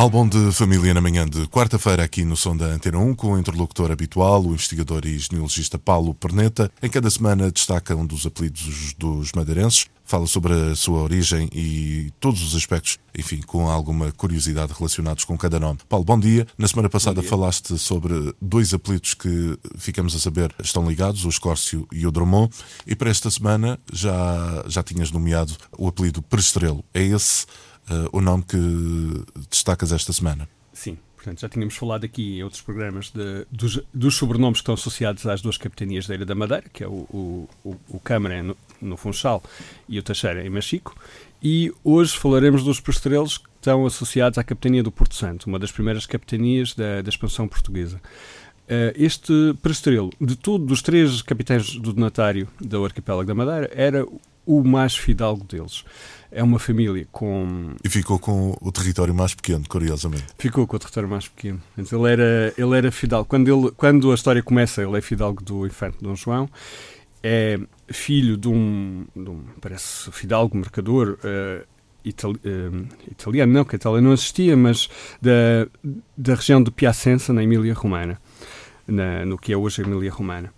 Álbum de família na manhã de quarta-feira aqui no Som da Antena 1 com o interlocutor habitual, o investigador e genealogista Paulo Perneta. Em cada semana destaca um dos apelidos dos madeirenses, fala sobre a sua origem e todos os aspectos, enfim, com alguma curiosidade relacionados com cada nome. Paulo, bom dia. Na semana passada falaste sobre dois apelidos que ficamos a saber estão ligados, o Escórcio e o Drummond, e para esta semana já, já tinhas nomeado o apelido Prestrelo. É esse uh, o nome que destacas esta semana. Sim, portanto já tínhamos falado aqui em outros programas de, dos, dos, sobrenomes que estão associados às duas capitanias da Ilha da Madeira, que é o, o, o, Câmara no, no, Funchal e o Teixeira em Machico, e hoje falaremos dos postrelos que estão associados à capitania do Porto Santo, uma das primeiras capitanias da, da expansão portuguesa. Uh, este prestrelo, de todos dos três capitães do donatário do arquipélago da Madeira, era o mais fidalgo deles é uma família com. E ficou com o território mais pequeno, curiosamente. Ficou com o território mais pequeno. Ele era, ele era fidalgo. Quando, ele, quando a história começa, ele é fidalgo do infante Dom João. É filho de um, de um parece, fidalgo, mercador. Uh, Itali uh, italiano, não, que a Itália não existia, mas da, da região de Piacenza, na Emília-Romana, no que é hoje a Emília-Romana.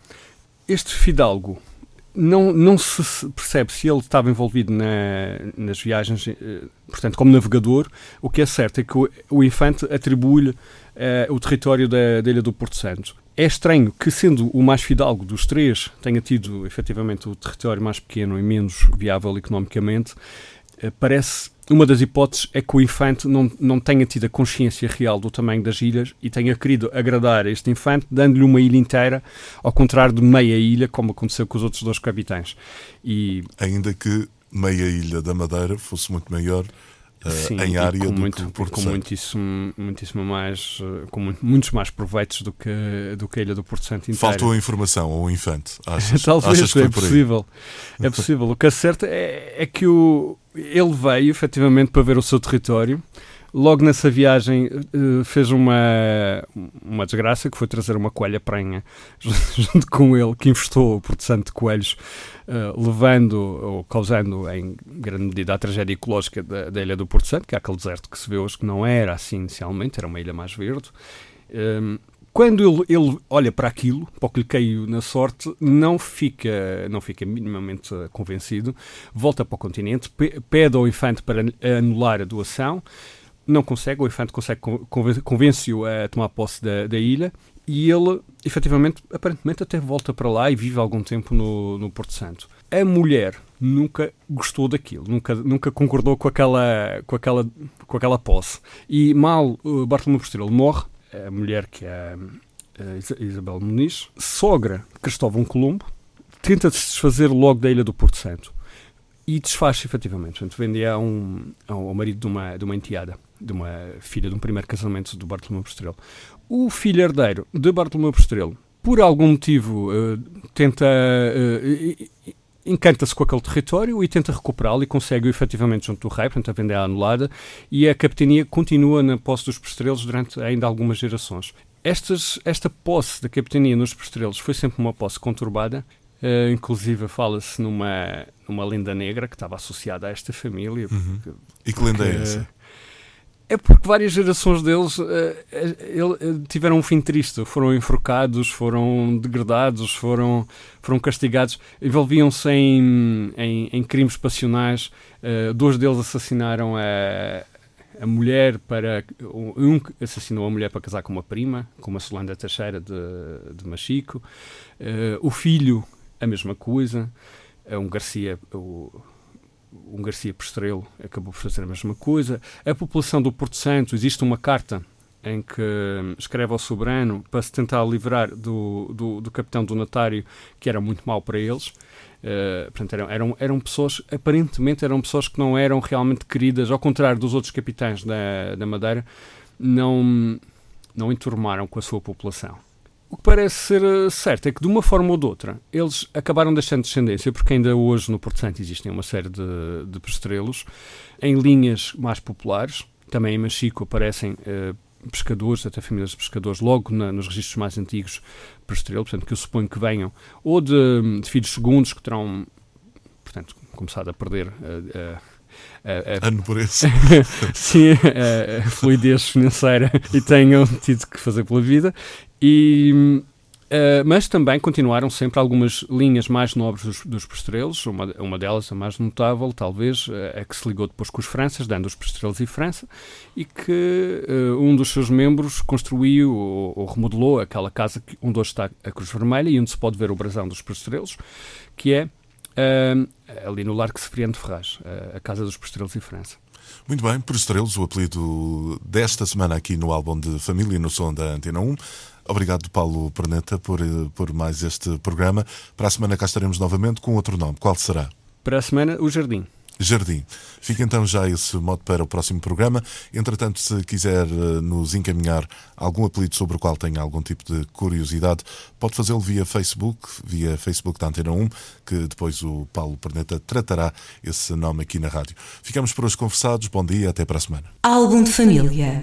Este fidalgo não, não se percebe se ele estava envolvido na, nas viagens, eh, portanto, como navegador. O que é certo é que o, o infante atribui-lhe uh, o território da, da, Ilha do Porto Santo. É estranho que, sendo o mais fidalgo dos três, tenha tido efetivamente o território mais pequeno e menos viável economicamente. Uh, parece uma das hipóteses é que o infante não, não tenha tido a consciência real do tamanho das ilhas e tenha querido agradar este infante, dando-lhe uma ilha inteira, ao contrário de meia ilha, como aconteceu com os outros dois capitães. E... Ainda que meia ilha da Madeira fosse muito maior Sim, em área com do muito, que com muitíssimo, muitíssimo mais uh, com muito, muitos mais proveitos do que do que a ilha do Porto Santo inteira. Faltou informação ao infante achas, talvez achas é possível é possível o que é certo é, é que o ele veio efetivamente para ver o seu território. Logo nessa viagem uh, fez uma, uma desgraça, que foi trazer uma coelha prenha junto com ele, que infestou o Porto Santo de coelhos, uh, levando ou causando em grande medida a tragédia ecológica da, da, ilha do Porto Santo, que é aquele deserto que se vê hoje, que não era assim inicialmente, era uma ilha mais verde. Um, quando ele, ele, olha para aquilo, para o que lhe caiu na sorte, não fica, não fica minimamente convencido, volta para o continente, pede ao infante para anular a doação, não consegue, o infante consegue convence-o a tomar posse da, da, ilha e ele, efetivamente, aparentemente até volta para lá e vive algum tempo no, no Porto Santo. A mulher nunca gostou daquilo, nunca, nunca concordou com aquela, com aquela, com aquela posse. E mal uh, Bartolomeu Posterior morre, a mulher que é a Isabel Muniz, sogra de Cristóvão Colombo, tenta se desfazer logo da ilha do Porto Santo e desfaz efetivamente. Portanto, vende a um, ao marido de uma, de uma enteada, de uma filha de um primeiro casamento do Bartolomeu Postrelo. O filho herdeiro de Bartolomeu Postrelo, por algum motivo, uh, tenta. Uh, encanta-se com aquele território e tenta recuperá-lo e consegue efetivamente junto do rei, portanto a venda é anulada e a capitania continua na posse dos postrelos durante ainda algumas gerações. Estas, esta posse da capitania nos postrelos foi sempre uma posse conturbada, uh, inclusive fala-se numa, numa lenda negra que estava associada a esta família. Uhum. Porque, e que lenda é essa? É porque várias gerações deles uh, uh, tiveram um fim triste. Foram enforcados, foram degradados, foram, foram castigados, envolviam-se em, em, em, crimes passionais. Uh, dois deles assassinaram a, a mulher para. Um assassinou a mulher para casar com uma prima, com uma Solanda Teixeira de, de Machico. o filho, a mesma coisa. Um Garcia. O, um Garcia Postrelo acabou por fazer a mesma coisa. A população do Porto Santo, existe uma carta em que escreve ao soberano para se tentar livrar do, do, do capitão que era muito mau para eles. Uh, portanto, eram, eram, eram pessoas, aparentemente eram pessoas que não eram realmente queridas, ao contrário dos outros capitães da, da Madeira, não, não enturmaram com a sua população. O que parece ser eh, certo é que, de uma forma ou de outra, eles acabaram deixando descendência, porque ainda hoje no Porto Santo existem uma série de, de postrelos em linhas mais populares. Também em Machico aparecem uh, pescadores, até famílias de pescadores, logo na, nos registros mais antigos prestrelo, portanto, que eu suponho que venham, ou de, de filhos segundos que terão, portanto, começado a perder. Uh, a, a, nobreza. sim, a, a, fluidez financeira e tenham tido que fazer pela vida. E, Uh, mas também continuaram sempre algumas linhas mais nobres dos, dos postrelos, uma, uma delas, a mais notável, talvez, uh, a que se ligou depois com os Franças, dando os postrelos e França, e que uh, um dos seus membros construiu ou, ou, remodelou aquela casa onde hoje está a Cruz Vermelha e onde se pode ver o brasão dos postrelos, que é ali no Largo Sefriano de Ferraz, a Casa dos Postrelos e França. Muito bem, por estrelos, o apelido desta semana aqui no álbum de Família no Som da Antena 1. Obrigado, Paulo Perneta, por, por mais este programa. Para a semana cá estaremos novamente com outro nome. Qual será? Para a semana, o Jardim. Jardim. Fica então já esse modo para o próximo programa. Entretanto, se quiser eh, nos encaminhar algum apelido sobre o qual tenha algum tipo de curiosidade, pode fazê-lo via Facebook, via Facebook da Antena 1, que depois o Paulo Perneta tratará esse nome aqui na rádio. Ficamos por hoje conversados. Bom dia, até para a semana. Álbum de família.